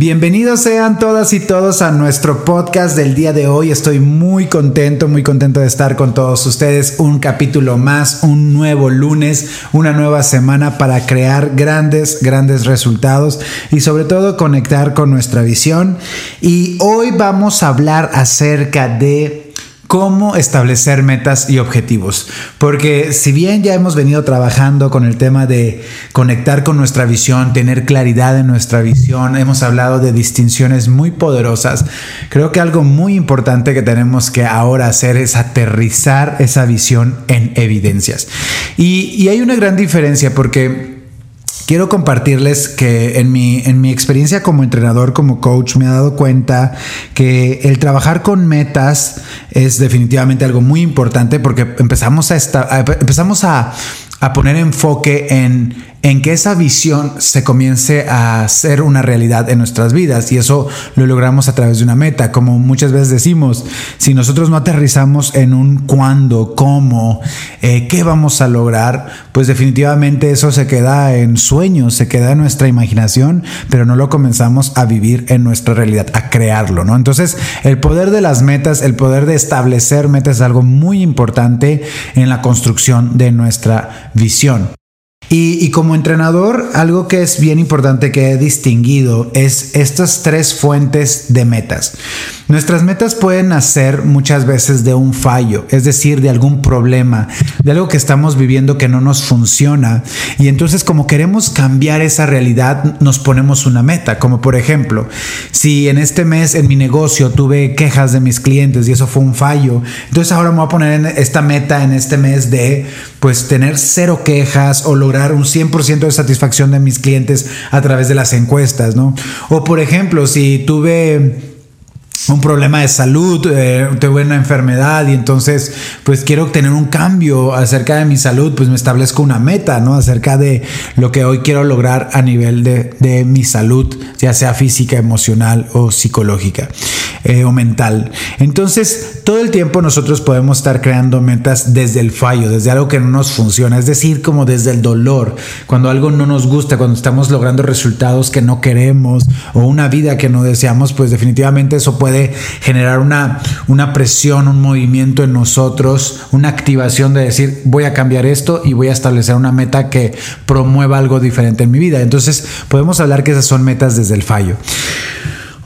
Bienvenidos sean todas y todos a nuestro podcast del día de hoy. Estoy muy contento, muy contento de estar con todos ustedes. Un capítulo más, un nuevo lunes, una nueva semana para crear grandes, grandes resultados y sobre todo conectar con nuestra visión. Y hoy vamos a hablar acerca de cómo establecer metas y objetivos. Porque si bien ya hemos venido trabajando con el tema de conectar con nuestra visión, tener claridad en nuestra visión, hemos hablado de distinciones muy poderosas, creo que algo muy importante que tenemos que ahora hacer es aterrizar esa visión en evidencias. Y, hay una gran diferencia porque quiero compartirles que en mi, en mi experiencia como entrenador, como coach, me he dado cuenta que el trabajar con metas es definitivamente algo muy importante porque empezamos a, empezamos a, a poner enfoque en en que esa visión se comience a ser una realidad en nuestras vidas y eso lo logramos a través de una meta. Como muchas veces decimos, si nosotros no aterrizamos en un cuándo, cómo, eh, qué vamos a lograr, pues definitivamente eso se queda en sueños, se queda en nuestra imaginación, pero no lo comenzamos a vivir en nuestra realidad, a crearlo, ¿no? Entonces, el poder de las metas, el poder de establecer metas es algo muy importante en la construcción de nuestra visión. Y, como entrenador, algo que es bien importante que he distinguido es estas tres fuentes de metas. Nuestras metas pueden nacer muchas veces de un fallo, es decir, de algún problema, de algo que estamos viviendo que no nos funciona. Y entonces como queremos cambiar esa realidad, nos ponemos una meta, como por ejemplo, si en este mes en mi negocio tuve quejas de mis clientes y eso fue un fallo, entonces ahora me voy a poner esta meta en este mes de pues tener cero quejas o lograr un 100% de satisfacción de mis clientes a través de las encuestas, ¿no? O por ejemplo, si tuve un problema de salud, eh, tuve una enfermedad y entonces pues quiero tener un cambio acerca de mi salud, pues me establezco una meta, ¿no? Acerca de lo que hoy quiero lograr a nivel de, de mi salud, ya sea física, emocional o psicológica eh, o mental. Entonces, todo el tiempo nosotros podemos estar creando metas desde el fallo, desde algo que no nos funciona, es decir, como desde el dolor, cuando algo no nos gusta, cuando estamos logrando resultados que no queremos o una vida que no deseamos, pues definitivamente eso puede generar una, una presión, un movimiento en nosotros, una activación de decir, voy a cambiar esto y voy a establecer una meta que promueva algo diferente en mi vida. Entonces, podemos hablar que esas son metas desde el fallo.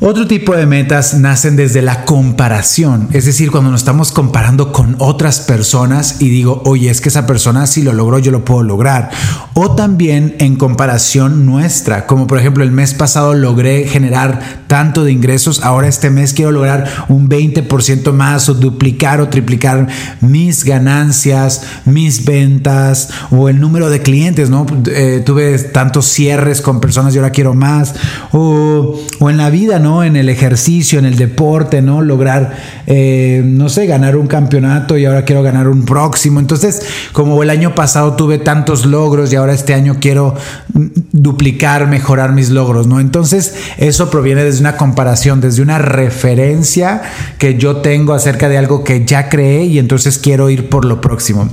Otro tipo de metas nacen desde la comparación, es decir, cuando nos estamos comparando con otras personas y digo, oye, es que esa persona si lo logró, yo lo puedo lograr. O también en comparación nuestra, como por ejemplo el mes pasado logré generar tanto de ingresos, ahora este mes quiero lograr un 20% más o duplicar o triplicar mis ganancias, mis ventas o el número de clientes, ¿no? Eh, tuve tantos cierres con personas y ahora quiero más. O, o en la vida, ¿no? En el ejercicio, en el deporte, ¿no? Lograr, eh, no sé, ganar un campeonato y ahora quiero ganar un próximo. Entonces, como el año pasado tuve tantos logros y ahora este año quiero mm, duplicar, mejorar mis logros, ¿no? Entonces, eso proviene desde una comparación, desde una referencia que yo tengo acerca de algo que ya creé y entonces quiero ir por lo próximo.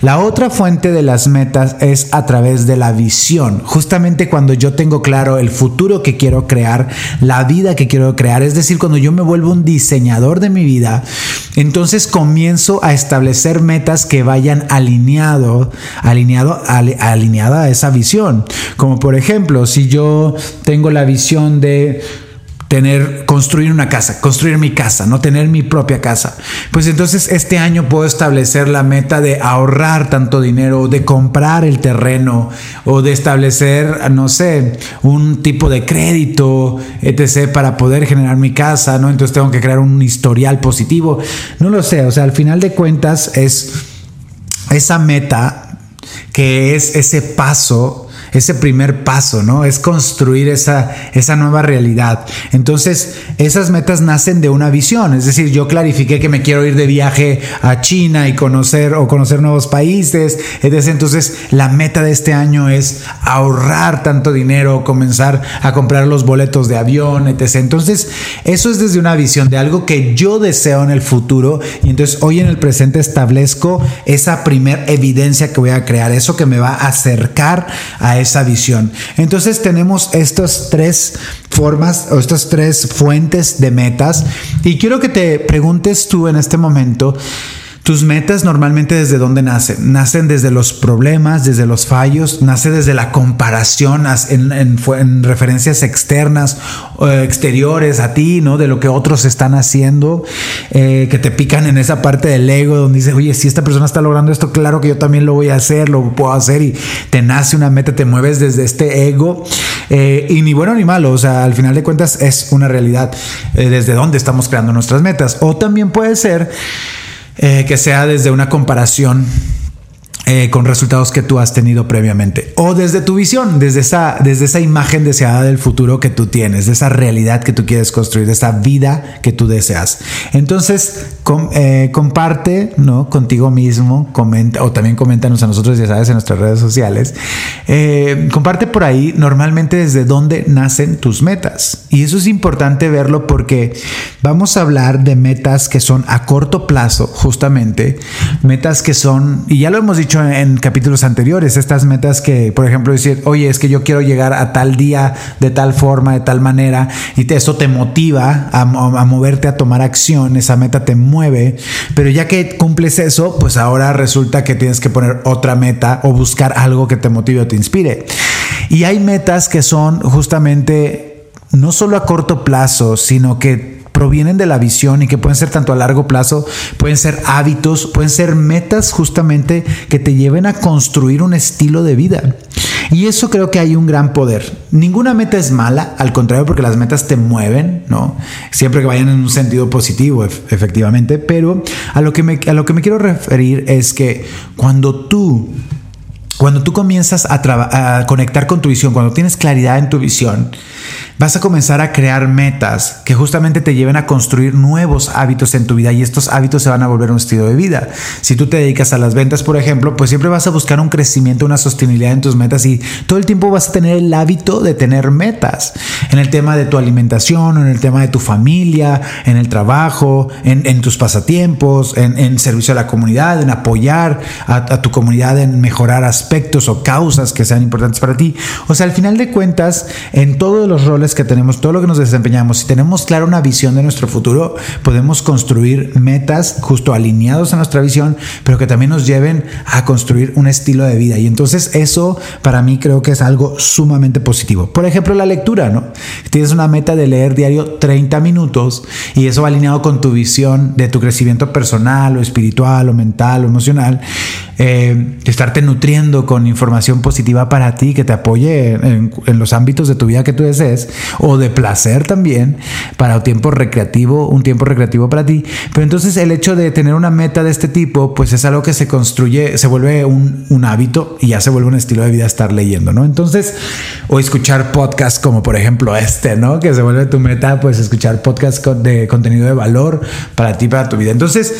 La otra fuente de las metas es a través de la visión. Justamente cuando yo tengo claro el futuro que quiero crear, la vida que quiero crear, es decir, cuando yo me vuelvo un diseñador de mi vida, entonces comienzo a establecer metas que vayan alineado, alineado, alineada a esa visión. Como por ejemplo, si yo tengo la visión de tener, construir una casa, construir mi casa, no tener mi propia casa. Pues entonces este año puedo establecer la meta de ahorrar tanto dinero, de comprar el terreno o de establecer, no sé, un tipo de crédito, etc., para poder generar mi casa, ¿no? Entonces tengo que crear un historial positivo. No lo sé, o sea, al final de cuentas es esa meta que es ese paso ese primer paso, ¿no? Es construir esa, esa nueva realidad. Entonces, esas metas nacen de una visión. Es decir, yo clarifiqué que me quiero ir de viaje a China y conocer o conocer nuevos países. Entonces, la meta de este año es ahorrar tanto dinero, comenzar a comprar los boletos de avión, etc. Entonces, eso es desde una visión de algo que yo deseo en el futuro. Y entonces, hoy en el presente establezco esa primer evidencia que voy a crear, eso que me va a acercar a esa visión. Entonces tenemos estas tres formas o estas tres fuentes de metas y quiero que te preguntes tú en este momento, tus metas normalmente desde dónde nacen? Nacen desde los problemas, desde los fallos, nace desde la comparación en, referencias externas, o exteriores a ti, ¿no? De lo que otros están haciendo, eh, que te pican en esa parte del ego donde dices, oye, si esta persona está logrando esto, claro que yo también lo voy a hacer, lo puedo hacer y te nace una meta, te mueves desde este ego. Eh, y ni bueno ni malo, o sea, al final de cuentas es una realidad eh, desde dónde estamos creando nuestras metas. O también puede ser eh, que sea desde una comparación eh, con resultados que tú has tenido previamente. O desde tu visión, desde esa, desde esa imagen deseada del futuro que tú tienes, de esa realidad que tú quieres construir, de esa vida que tú deseas. Entonces, eh, comparte ¿no? contigo mismo, comenta, o también coméntanos a nosotros, ya sabes, en nuestras redes sociales. Eh, comparte por ahí normalmente desde dónde nacen tus metas. Y eso es importante verlo porque vamos a hablar de metas que son a corto plazo, justamente, metas que son, y ya lo hemos dicho, en capítulos anteriores, estas metas que, por ejemplo, decir, oye, es que yo quiero llegar a tal día de tal forma, de tal manera, y eso te motiva a, a moverte a tomar acción, esa meta te mueve, pero ya que cumples eso, pues ahora resulta que tienes que poner otra meta o buscar algo que te motive o te inspire. Y hay metas que son justamente no solo a corto plazo, sino que provienen de la visión y que pueden ser tanto a largo plazo, pueden ser hábitos, pueden ser metas justamente que te lleven a construir un estilo de vida. Y eso creo que hay un gran poder. Ninguna meta es mala, al contrario, porque las metas te mueven, ¿no? Siempre que vayan en un sentido positivo, efectivamente. Pero a lo, que me, a lo que me quiero referir es que cuando tú cuando tú comienzas a, a, conectar con tu visión, cuando tienes claridad en tu visión, vas a comenzar a crear metas que justamente te lleven a construir nuevos hábitos en tu vida y estos hábitos se van a volver un estilo de vida. Si tú te dedicas a las ventas, por ejemplo, pues siempre vas a buscar un crecimiento, una sostenibilidad en tus metas y todo el tiempo vas a tener el hábito de tener metas en el tema de tu alimentación, en el tema de tu familia, en el trabajo, en, tus pasatiempos, en, servicio a la comunidad, en apoyar a, a tu comunidad, en mejorar aspectos o causas que sean importantes para ti. O sea, al final de cuentas, en todos los roles que tenemos, todo lo que nos desempeñamos, si tenemos clara una visión de nuestro futuro, podemos construir metas justo alineados a nuestra visión, pero que también nos lleven a construir un estilo de vida. Y entonces eso para mí creo que es algo sumamente positivo. Por ejemplo, la lectura, ¿no? Tienes una meta de leer diario 30 minutos y eso va alineado con tu visión de tu crecimiento personal o espiritual o mental o emocional. Eh, estarte nutriendo con información positiva para ti que te apoye en, en los ámbitos de tu vida que tú desees o de placer también para un tiempo recreativo, un tiempo recreativo para ti. Pero entonces el hecho de tener una meta de este tipo, pues es algo que se construye, se vuelve un, un hábito y ya se vuelve un estilo de vida estar leyendo, ¿no? Entonces, o escuchar podcasts como por ejemplo este, ¿no? Que se vuelve tu meta, pues escuchar podcasts de contenido de valor para ti, para tu vida. Entonces,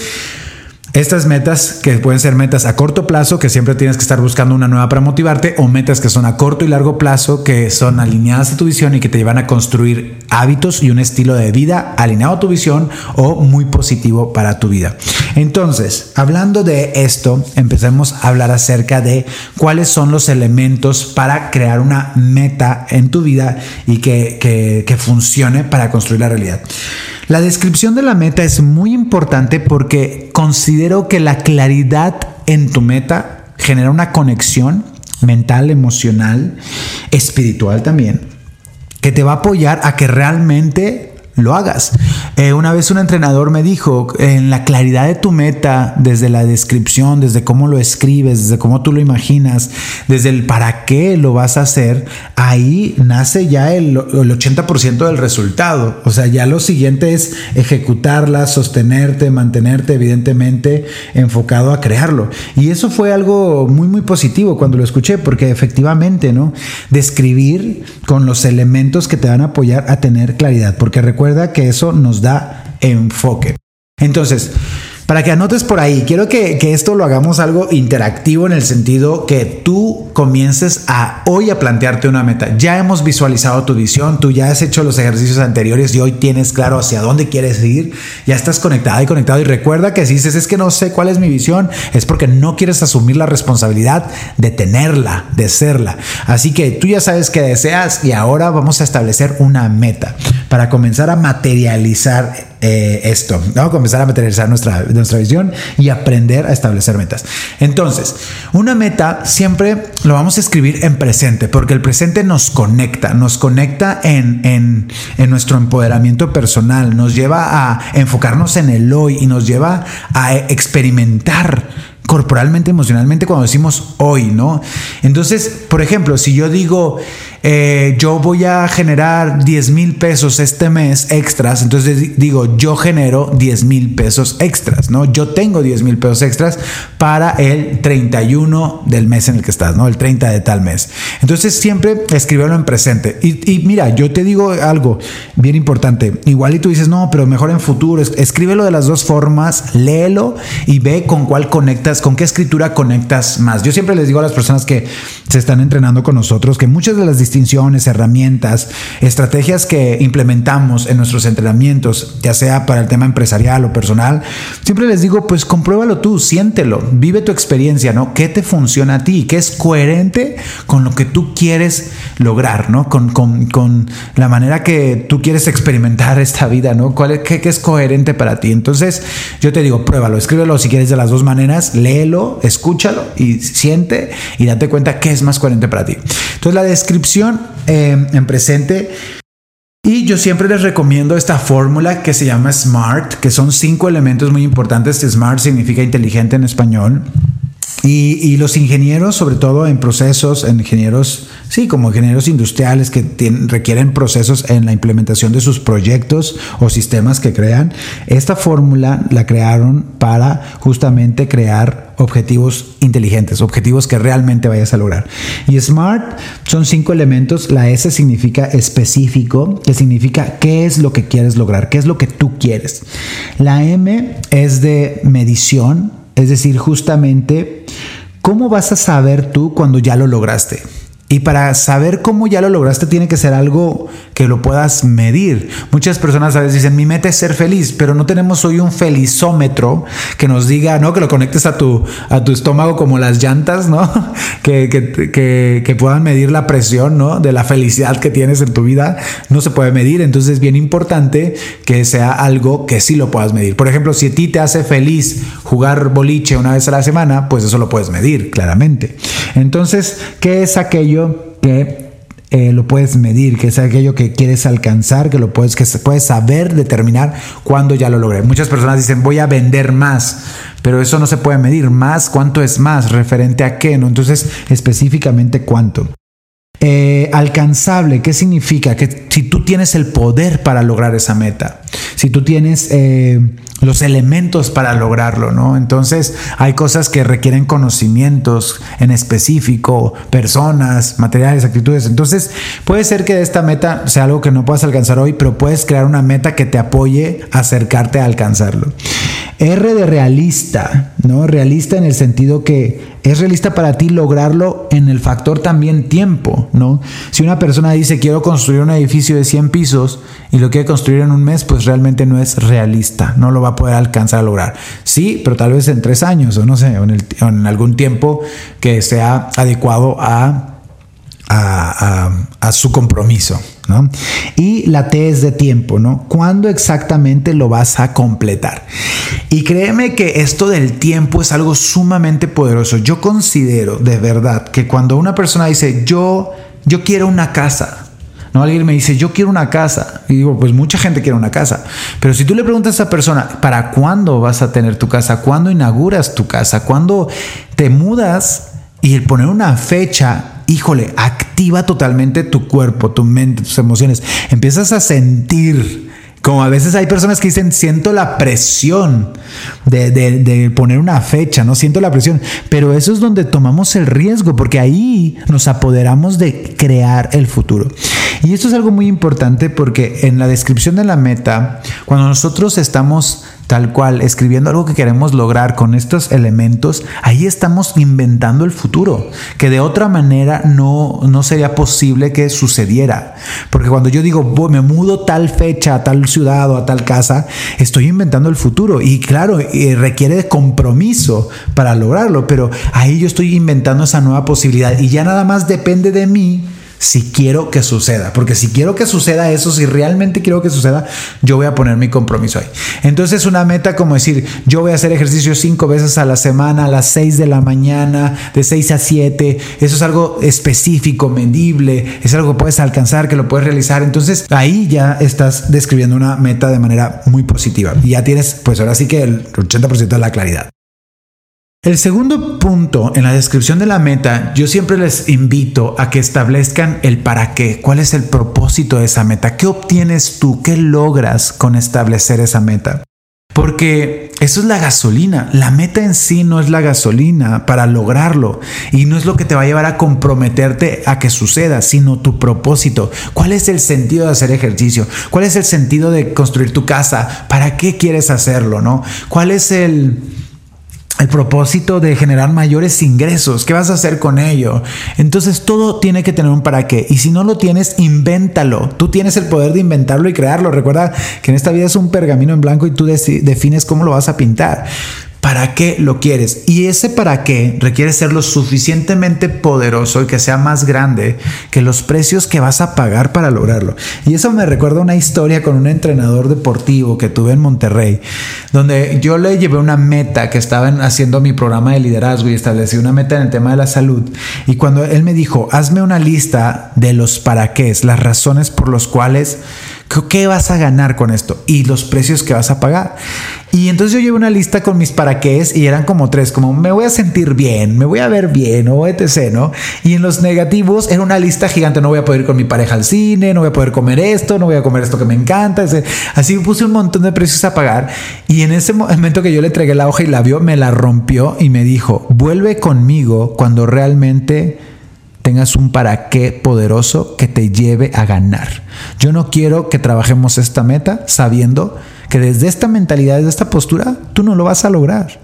estas metas que pueden ser metas a corto plazo, que siempre tienes que estar buscando una nueva para motivarte, o metas que son a corto y largo plazo, que son alineadas a tu visión y que te llevan a construir hábitos y un estilo de vida alineado a tu visión o muy positivo para tu vida. Entonces, hablando de esto, empecemos a hablar acerca de cuáles son los elementos para crear una meta en tu vida y que, que, que funcione para construir la realidad. La descripción de la meta es muy importante porque considero que la claridad en tu meta genera una conexión mental, emocional, espiritual también que te va a apoyar a que realmente lo hagas. Eh, una vez un entrenador me dijo, en la claridad de tu meta, desde la descripción, desde cómo lo escribes, desde cómo tú lo imaginas, desde el para qué lo vas a hacer, ahí nace ya el, el 80% del resultado. O sea, ya lo siguiente es ejecutarla, sostenerte, mantenerte evidentemente enfocado a crearlo. Y eso fue algo muy, muy positivo cuando lo escuché, porque efectivamente, ¿no? Describir con los elementos que te van a apoyar a tener claridad, porque recuerda que eso nos da enfoque. Entonces, para que anotes por ahí, quiero que, esto lo hagamos algo interactivo en el sentido que tú comiences a hoy a plantearte una meta. Ya hemos visualizado tu visión, tú ya has hecho los ejercicios anteriores y hoy tienes claro hacia dónde quieres ir, ya estás conectada y conectado y recuerda que si dices es que no sé cuál es mi visión, es porque no quieres asumir la responsabilidad de tenerla, de serla. Así que tú ya sabes que deseas y ahora vamos a establecer una meta para comenzar a materializar eh, esto, ¿no? Comenzar a materializar nuestra, nuestra visión y aprender a establecer metas. Entonces, una meta siempre lo vamos a escribir en presente, porque el presente nos conecta, nos conecta en, en, en nuestro empoderamiento personal, nos lleva a enfocarnos en el hoy y nos lleva a experimentar corporalmente, emocionalmente cuando decimos hoy, ¿no? Entonces, por ejemplo, si yo digo, eh, yo voy a generar 10 mil pesos este mes extras, entonces digo, yo genero 10 mil pesos extras, ¿no? Yo tengo 10 mil pesos extras para el 31 del mes en el que estás, ¿no? El 30 de tal mes. Entonces siempre escríbelo en presente. Y, y mira, yo te digo algo bien importante. Igual y tú dices, no, pero mejor en futuro. Escríbelo de las dos formas, léelo y ve con cuál conectas, con qué escritura conectas más. Yo siempre les digo a las personas que se están entrenando con nosotros que muchas de las distinciones, herramientas, estrategias que implementamos en nuestros entrenamientos, ya sea para el tema empresarial o personal, siempre les digo, pues compruébalo tú, siéntelo, vive tu experiencia, ¿no? ¿Qué te funciona a ti? ¿Qué es coherente con lo que tú quieres lograr, ¿no? Con, con, la manera que tú quieres experimentar esta vida, ¿no? ¿Cuál es, qué, es coherente para ti? Entonces, yo te digo, pruébalo, escríbelo si quieres de las dos maneras, léelo, escúchalo y siente y date cuenta qué es más coherente para ti. Entonces, la descripción eh, en presente. Y yo siempre les recomiendo esta fórmula que se llama SMART, que son cinco elementos muy importantes. SMART significa inteligente en español. Y, los ingenieros, sobre todo en procesos, en ingenieros, sí, como ingenieros industriales que requieren procesos en la implementación de sus proyectos o sistemas que crean, esta fórmula la crearon para justamente crear objetivos inteligentes, objetivos que realmente vayas a lograr. Y SMART son cinco elementos. La S significa específico, que significa qué es lo que quieres lograr, qué es lo que tú quieres. La M es de medición, es decir, justamente, ¿cómo vas a saber tú cuando ya lo lograste? Y para saber cómo ya lo lograste tiene que ser algo que lo puedas medir. Muchas personas a veces dicen, mi meta es ser feliz, pero no tenemos hoy un felizómetro que nos diga, ¿no? Que lo conectes a tu, a tu estómago como las llantas, ¿no? Que, que, que, puedan medir la presión, ¿no? De la felicidad que tienes en tu vida. No se puede medir, entonces es bien importante que sea algo que sí lo puedas medir. Por ejemplo, si a ti te hace feliz jugar boliche una vez a la semana, pues eso lo puedes medir, claramente. Entonces, ¿qué es que eh, lo puedes medir, que es aquello que quieres alcanzar, que lo puedes, que puedes saber determinar cuándo ya lo logré. Muchas personas dicen voy a vender más, pero eso no se puede medir. Más, ¿cuánto es más? ¿Referente a qué? ¿no? Entonces, específicamente cuánto. Eh, alcanzable, ¿qué significa? Que si tú tienes el poder para lograr esa meta, si tú tienes eh, los elementos para lograrlo, ¿no? Entonces hay cosas que requieren conocimientos en específico, personas, materiales, actitudes. Entonces puede ser que esta meta sea algo que no puedas alcanzar hoy, pero puedes crear una meta que te apoye a acercarte a alcanzarlo. R de realista, ¿no? Realista en el sentido que es realista para ti lograrlo en el factor también tiempo, ¿no? Si una persona dice quiero construir un edificio de 100 pisos y lo quiere construir en un mes, pues realmente no es realista, no lo va a poder alcanzar a lograr. Sí, pero tal vez en tres años o no sé, o en, algún tiempo que sea adecuado a a, su compromiso. Y la T es de tiempo, ¿no? ¿Cuándo exactamente lo vas a completar? Y créeme que esto del tiempo es algo sumamente poderoso. Yo considero de verdad que cuando una persona dice, yo, yo quiero una casa, No, alguien me dice, yo quiero una casa. Y digo, pues mucha gente quiere una casa. Pero si tú le preguntas a esa persona, ¿para cuándo vas a tener tu casa? ¿Cuándo inauguras tu casa? ¿Cuándo te mudas? Y el poner una fecha, híjole, activa totalmente tu cuerpo, tu mente, tus emociones. Empiezas a sentir como a veces hay personas que dicen, siento la presión de, poner una fecha, no siento la presión, pero eso es donde tomamos el riesgo, porque ahí nos apoderamos de crear el futuro. Y esto es algo muy importante porque en la descripción de la meta, cuando nosotros estamos tal cual, escribiendo algo que queremos lograr con estos elementos, ahí estamos inventando el futuro, que de otra manera no, no sería posible que sucediera. Porque cuando yo digo, me mudo tal fecha a tal ciudad o a tal casa, estoy inventando el futuro. Y claro, requiere de compromiso para lograrlo, pero ahí yo estoy inventando esa nueva posibilidad y ya nada más depende de mí si quiero que suceda. Porque si quiero que suceda eso, si realmente quiero que suceda, yo voy a poner mi compromiso ahí. Entonces una meta como decir, yo voy a hacer ejercicio cinco veces a la semana, a las seis de la mañana, de seis a siete. Eso es algo específico, medible, es algo que puedes alcanzar, que lo puedes realizar. Entonces ahí ya estás describiendo una meta de manera muy positiva. Y ya tienes, pues ahora sí que el 80% de la claridad. El segundo punto en la descripción de la meta, yo siempre les invito a que establezcan el para qué, cuál es el propósito de esa meta, qué obtienes tú, qué logras con establecer esa meta. Porque eso es la gasolina. La meta en sí no es la gasolina para lograrlo. Y no es lo que te va a llevar a comprometerte a que suceda, sino tu propósito. ¿Cuál es el sentido de hacer ejercicio? ¿Cuál es el sentido de construir tu casa? ¿Para qué quieres hacerlo? ¿No? ¿Cuál es el el propósito de generar mayores ingresos. ¿Qué vas a hacer con ello? Entonces todo tiene que tener un para qué. Y si no lo tienes, invéntalo. Tú tienes el poder de inventarlo y crearlo. Recuerda que en esta vida es un pergamino en blanco y tú defines cómo lo vas a pintar para qué lo quieres. Y ese para qué requiere ser lo suficientemente poderoso y que sea más grande que los precios que vas a pagar para lograrlo. Y eso me recuerda una historia con un entrenador deportivo que tuve en Monterrey, donde yo le llevé una meta que estaban haciendo mi programa de liderazgo y establecí una meta en el tema de la salud. Y cuando él me dijo, hazme una lista de los para qué, las razones por las cuales ¿Qué vas a ganar con esto? Y los precios que vas a pagar. Y entonces yo llevo una lista con mis para qué y eran como tres, como me voy a sentir bien, me voy a ver bien o etc, ¿no? Y en los negativos era una lista gigante, no voy a poder ir con mi pareja al cine, no voy a poder comer esto, no voy a comer esto que me encanta. Así puse un montón de precios a pagar y en ese momento que yo le entregué la hoja y la vio, me la rompió y me dijo, vuelve conmigo cuando realmente tengas un para qué poderoso que te lleve a ganar. Yo no quiero que trabajemos esta meta sabiendo que desde esta mentalidad, desde esta postura, tú no lo vas a lograr.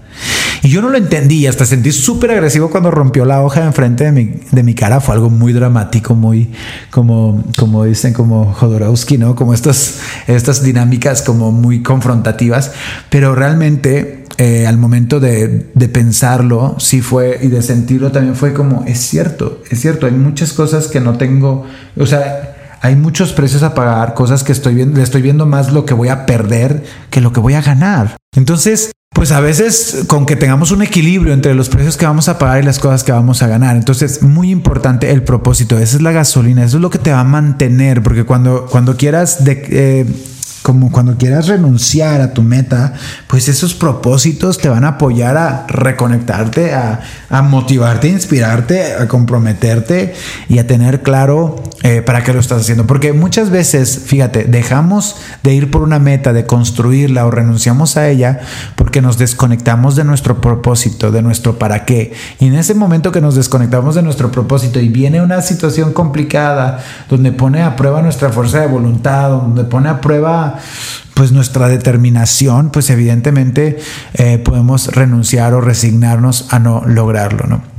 Y yo no lo entendí, hasta sentí súper agresivo cuando rompió la hoja enfrente de mi, de mi cara. Fue algo muy dramático, muy como, como dicen, como Jodorowsky, ¿no? Como estas, estas dinámicas como muy confrontativas. Pero realmente eh, al momento de, de, pensarlo, sí fue, y de sentirlo también fue como, es cierto, es cierto, hay muchas cosas que no tengo, o sea, hay muchos precios a pagar, cosas que estoy viendo, le estoy viendo más lo que voy a perder que lo que voy a ganar. Entonces, pues a veces con que tengamos un equilibrio entre los precios que vamos a pagar y las cosas que vamos a ganar. Entonces, muy importante el propósito. Esa es la gasolina, eso es lo que te va a mantener, porque cuando, cuando quieras eh, como cuando quieras renunciar a tu meta, pues esos propósitos te van a apoyar a reconectarte, a, motivarte, a inspirarte, a comprometerte y a tener claro eh, para qué lo estás haciendo. Porque muchas veces, fíjate, dejamos de ir por una meta, de construirla o renunciamos a ella porque nos desconectamos de nuestro propósito, de nuestro para qué. Y en ese momento que nos desconectamos de nuestro propósito y viene una situación complicada donde pone a prueba nuestra fuerza de voluntad, donde pone a prueba pues nuestra determinación, pues evidentemente eh, podemos renunciar o resignarnos a no lograrlo, ¿no?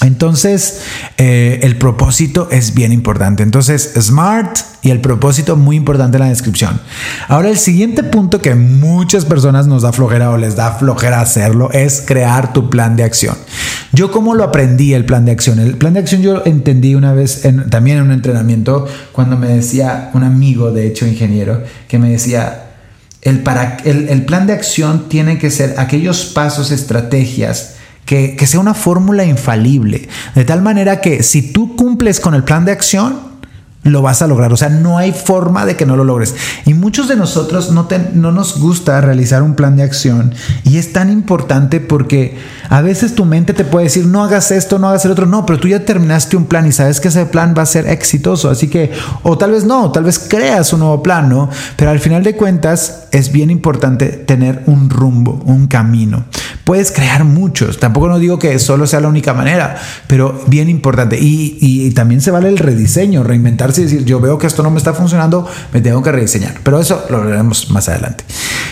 Entonces, eh, el propósito es bien importante. Entonces, SMART y el propósito muy importante en la descripción. Ahora, el siguiente punto que muchas personas nos da flojera o les da flojera hacerlo es crear tu plan de acción. Yo cómo lo aprendí el plan de acción. El plan de acción yo entendí una vez también en un entrenamiento cuando me decía un amigo, de hecho ingeniero, que me decía, el, para, el plan de acción tiene que ser aquellos pasos, estrategias, que, sea una fórmula infalible, de tal manera que si tú cumples con el plan de acción, lo vas a lograr. O sea, no hay forma de que no lo logres. Y muchos de nosotros no, no nos gusta realizar un plan de acción. Y es tan importante porque a veces tu mente te puede decir, no hagas esto, no hagas el otro. No, pero tú ya terminaste un plan y sabes que ese plan va a ser exitoso. Así que, o tal vez no, tal vez creas un nuevo plan, ¿no? Pero al final de cuentas es bien importante tener un rumbo, un camino. Puedes crear muchos. Tampoco no digo que solo sea la única manera, pero bien importante. Y, y también se vale el rediseño, reinventar y decir, yo veo que esto no me está funcionando, me tengo que rediseñar. Pero eso lo veremos más adelante.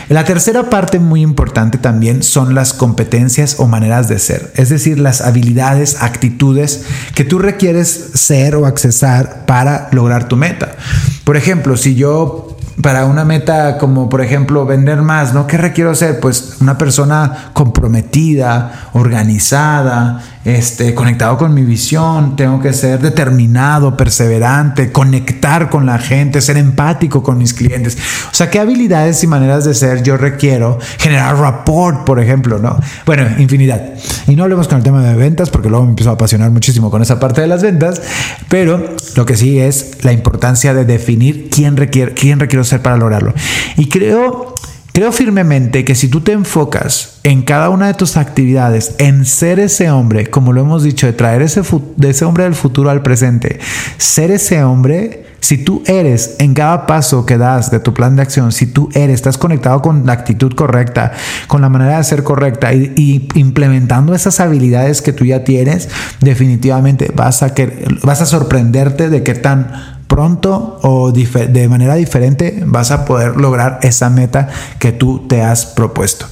La tercera parte muy importante también son las competencias o maneras de ser, es decir, las habilidades, actitudes que tú requieres ser o accesar para lograr tu meta. Por ejemplo, si yo para una meta como por ejemplo vender más, ¿no? ¿Qué requiero ser? Pues una persona comprometida, organizada, este, conectado con mi visión, tengo que ser determinado, perseverante, conectar con la gente, ser empático con mis clientes. O sea, ¿qué habilidades y maneras de ser yo requiero? Generar rapport, por ejemplo, ¿no? Bueno, infinidad. Y no hablemos con el tema de ventas porque luego me empiezo a apasionar muchísimo con esa parte de las ventas, pero lo que sí es la importancia de definir quién requiere, quién requiero ser para lograrlo. Y creo Creo firmemente que si tú te enfocas en cada una de tus actividades, en ser ese hombre, como lo hemos dicho, de traer ese, de ese hombre del futuro al presente, ser ese hombre, si tú eres en cada paso que das de tu plan de acción, si tú eres, estás conectado con la actitud correcta, con la manera de ser correcta y, implementando esas habilidades que tú ya tienes, definitivamente vas a, que, vas a sorprenderte de qué tan pronto o de manera diferente vas a poder lograr esa meta que tú te has propuesto.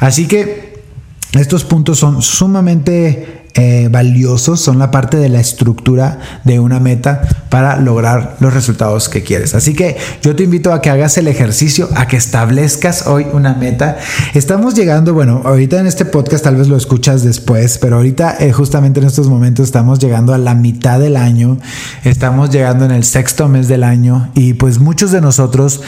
Así que estos puntos son sumamente eh, valiosos, son la parte de la estructura de una meta para lograr los resultados que quieres. Así que yo te invito a que hagas el ejercicio, a que establezcas hoy una meta. Estamos llegando, bueno, ahorita en este podcast tal vez lo escuchas después, pero ahorita eh, justamente en estos momentos estamos llegando a la mitad del año, estamos llegando en el sexto mes del año y pues muchos de nosotros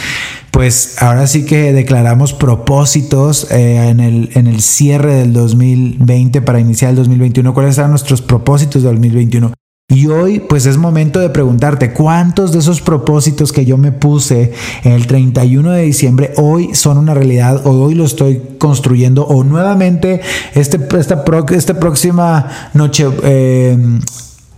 pues ahora sí que declaramos propósitos eh, en, el, en el cierre del 2020 para iniciar el 2021. ¿Cuáles eran nuestros propósitos del 2021? Y hoy pues es momento de preguntarte cuántos de esos propósitos que yo me puse el 31 de diciembre hoy son una realidad o hoy lo estoy construyendo o nuevamente este, esta, esta próxima noche... Eh,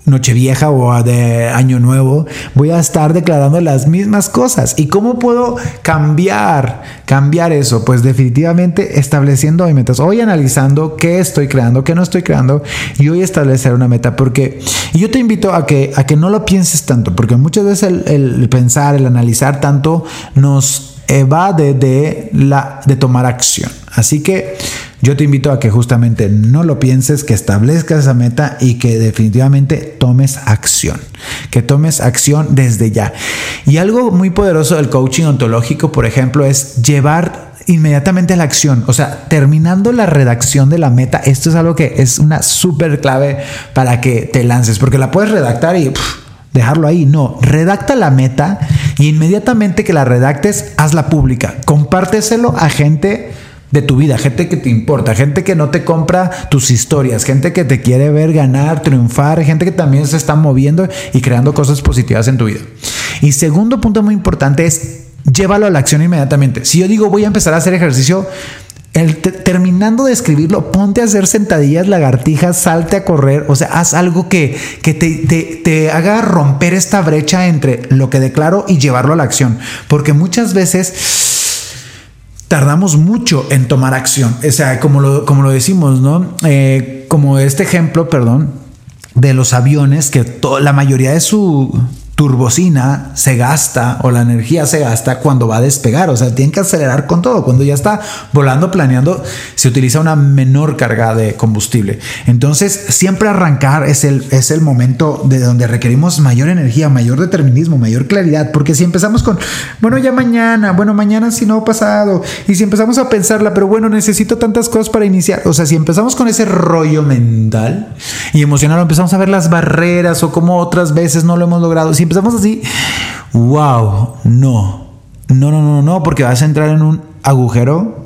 Nochevieja o de Año Nuevo, voy a estar declarando las mismas cosas. ¿Y cómo puedo cambiar, cambiar eso? Pues definitivamente estableciendo hoy metas. Hoy analizando qué estoy creando, qué no estoy creando y hoy establecer una meta. Porque, y yo te invito a que, a que no lo pienses tanto, porque muchas veces el, el pensar, el analizar tanto nos va de, la, de tomar acción. Así que yo te invito a que justamente no lo pienses, que establezcas esa meta y que definitivamente tomes acción, que tomes acción desde ya. Y algo muy poderoso del coaching ontológico, por ejemplo, es llevar inmediatamente a la acción. O sea, terminando la redacción de la meta, esto es algo que es una súper clave para que te lances, porque la puedes redactar y dejarlo ahí. No, redacta la meta y inmediatamente que la redactes, hazla pública. Compárteselo a gente de tu vida, gente que te importa, gente que no te compra tus historias, gente que te quiere ver ganar, triunfar, gente que también se está moviendo y creando cosas positivas en tu vida. Y segundo punto muy importante es llévalo a la acción inmediatamente. Si yo digo voy a empezar a hacer ejercicio, terminando de escribirlo, ponte a hacer sentadillas, lagartijas, salte a correr, o sea, haz algo que, te, te, te, haga romper esta brecha entre lo que declaro y llevarlo a la acción. Porque muchas veces tardamos mucho en tomar acción. O sea, como lo, como lo decimos, ¿no? Eh, como este ejemplo, perdón, de los aviones, que la mayoría de su turbocina se gasta o la energía se gasta cuando va a despegar, o sea, tienen que acelerar con todo. Cuando ya está volando, planeando, se utiliza una menor carga de combustible. Entonces, siempre arrancar es el, es el momento de donde requerimos mayor energía, mayor determinismo, mayor claridad, porque si empezamos con, bueno, ya mañana, bueno, mañana si no pasado, y si empezamos a pensarla, pero bueno, necesito tantas cosas para iniciar, o sea, si empezamos con ese rollo mental y emocional, empezamos a ver las barreras o como otras veces no lo hemos logrado, si empezamos así, wow, no, no, no, no, no, porque vas a entrar en un agujero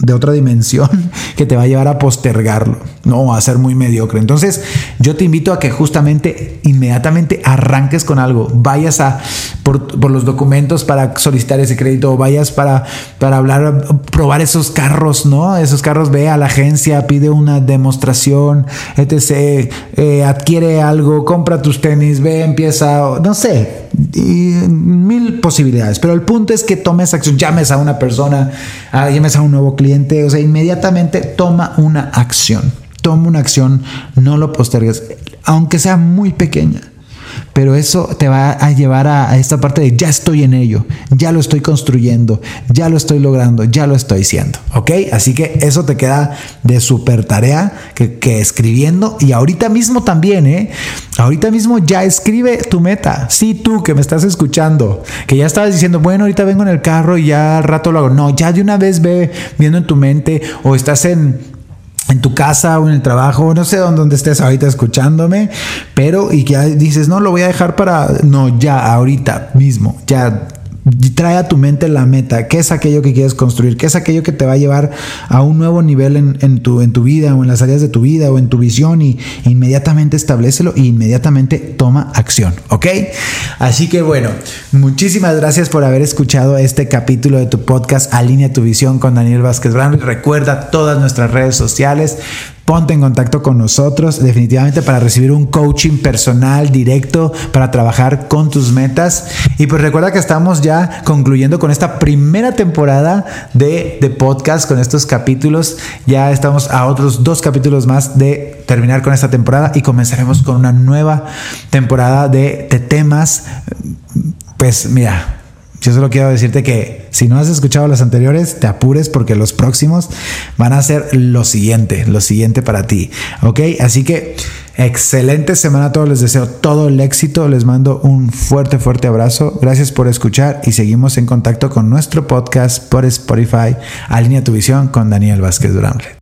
de otra dimensión que te va a llevar a postergarlo, no a ser muy mediocre. Entonces, yo te invito a que justamente inmediatamente arranques con algo, vayas a por, los documentos para solicitar ese crédito, o vayas para, para hablar, probar esos carros, ¿no? Esos carros, ve a la agencia, pide una demostración, etc. Eh, adquiere algo, compra tus tenis, ve, empieza, no sé, mil posibilidades. Pero el punto es que tomes acción, llames a una persona, llames a un nuevo cliente, o sea, inmediatamente toma una acción. Toma una acción, no lo postergues, aunque sea muy pequeña pero eso te va a llevar a, esta parte de ya estoy en ello, ya lo estoy construyendo, ya lo estoy logrando, ya lo estoy haciendo, ¿ok? Así que eso te queda de súper tarea que, que, escribiendo y ahorita mismo también, ¿eh? Ahorita mismo ya escribe tu meta. Sí, tú que me estás escuchando, que ya estabas diciendo, bueno, ahorita vengo en el carro y ya al rato lo hago. No, ya de una vez ve viendo en tu mente o estás en en tu casa o en el trabajo, no sé dónde, estés ahorita escuchándome, pero y que dices, no, lo voy a dejar para, no, ya, ahorita mismo, ya trae a tu mente la meta, qué es aquello que quieres construir, qué es aquello que te va a llevar a un nuevo nivel en, tu, en tu vida o en las áreas de tu vida o en tu visión y inmediatamente establecelo e inmediatamente toma acción, ¿ok? Así que bueno, muchísimas gracias por haber escuchado este capítulo de tu podcast Alinea tu visión con Daniel Vázquez Brown. Recuerda todas nuestras redes sociales, ponte en contacto con nosotros definitivamente para recibir un coaching personal directo para trabajar con tus metas. Y pues recuerda que estamos ya concluyendo con esta primera temporada de, de podcast, con estos capítulos. Ya estamos a otros dos capítulos más de terminar con esta temporada y comenzaremos con una nueva temporada de, de temas. Pues mira, yo solo quiero decirte que si no has escuchado las anteriores, te apures porque los próximos van a ser lo siguiente, lo siguiente para ti. ¿Ok? Así que excelente semana a todos. Les deseo todo el éxito. Les mando un fuerte, fuerte abrazo. Gracias por escuchar y seguimos en contacto con nuestro podcast por Spotify. Alinea tu visión con Daniel Vázquez Durán.